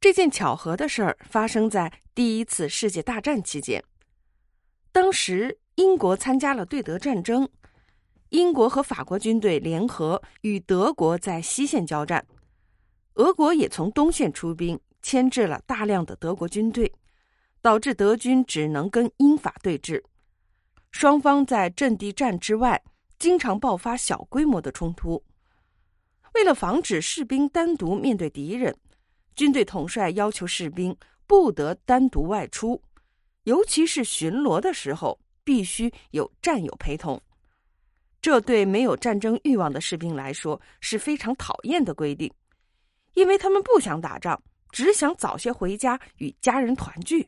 这件巧合的事儿发生在第一次世界大战期间。当时英国参加了对德战争，英国和法国军队联合与德国在西线交战，俄国也从东线出兵，牵制了大量的德国军队，导致德军只能跟英法对峙。双方在阵地战之外，经常爆发小规模的冲突。为了防止士兵单独面对敌人。军队统帅要求士兵不得单独外出，尤其是巡逻的时候，必须有战友陪同。这对没有战争欲望的士兵来说是非常讨厌的规定，因为他们不想打仗，只想早些回家与家人团聚。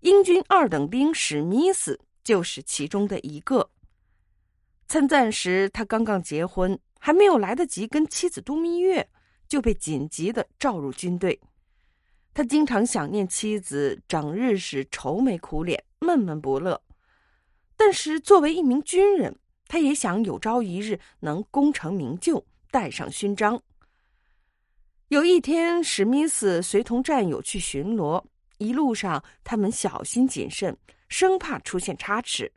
英军二等兵史密斯就是其中的一个。参战时，他刚刚结婚，还没有来得及跟妻子度蜜月。就被紧急的召入军队。他经常想念妻子，整日是愁眉苦脸、闷闷不乐。但是作为一名军人，他也想有朝一日能功成名就，戴上勋章。有一天，史密斯随同战友去巡逻，一路上他们小心谨慎，生怕出现差池，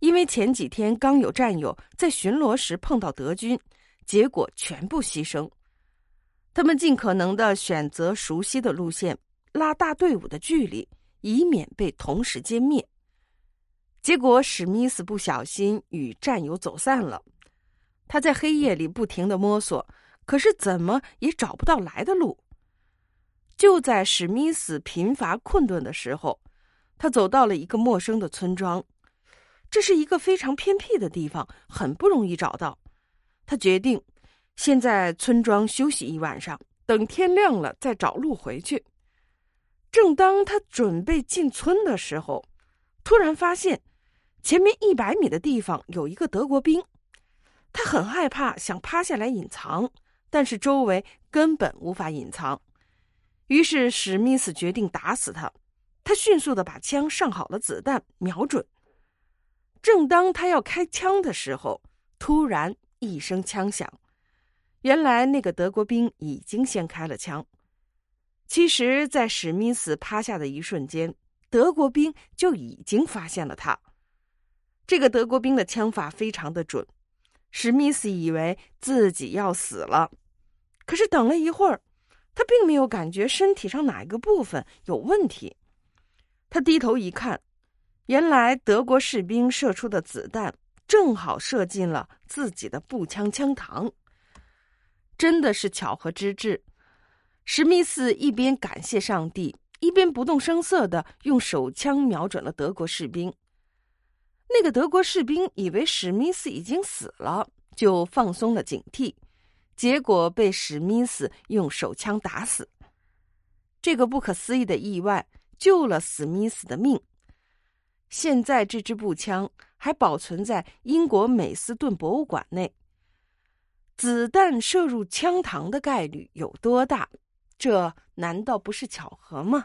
因为前几天刚有战友在巡逻时碰到德军，结果全部牺牲。他们尽可能的选择熟悉的路线，拉大队伍的距离，以免被同时歼灭。结果史密斯不小心与战友走散了。他在黑夜里不停的摸索，可是怎么也找不到来的路。就在史密斯贫乏困顿的时候，他走到了一个陌生的村庄。这是一个非常偏僻的地方，很不容易找到。他决定。先在村庄休息一晚上，等天亮了再找路回去。正当他准备进村的时候，突然发现前面一百米的地方有一个德国兵。他很害怕，想趴下来隐藏，但是周围根本无法隐藏。于是史密斯决定打死他。他迅速的把枪上好了子弹，瞄准。正当他要开枪的时候，突然一声枪响。原来那个德国兵已经先开了枪。其实，在史密斯趴下的一瞬间，德国兵就已经发现了他。这个德国兵的枪法非常的准，史密斯以为自己要死了。可是等了一会儿，他并没有感觉身体上哪一个部分有问题。他低头一看，原来德国士兵射出的子弹正好射进了自己的步枪枪膛。真的是巧合之至。史密斯一边感谢上帝，一边不动声色的用手枪瞄准了德国士兵。那个德国士兵以为史密斯已经死了，就放松了警惕，结果被史密斯用手枪打死。这个不可思议的意外救了史密斯的命。现在这支步枪还保存在英国美斯顿博物馆内。子弹射入枪膛的概率有多大？这难道不是巧合吗？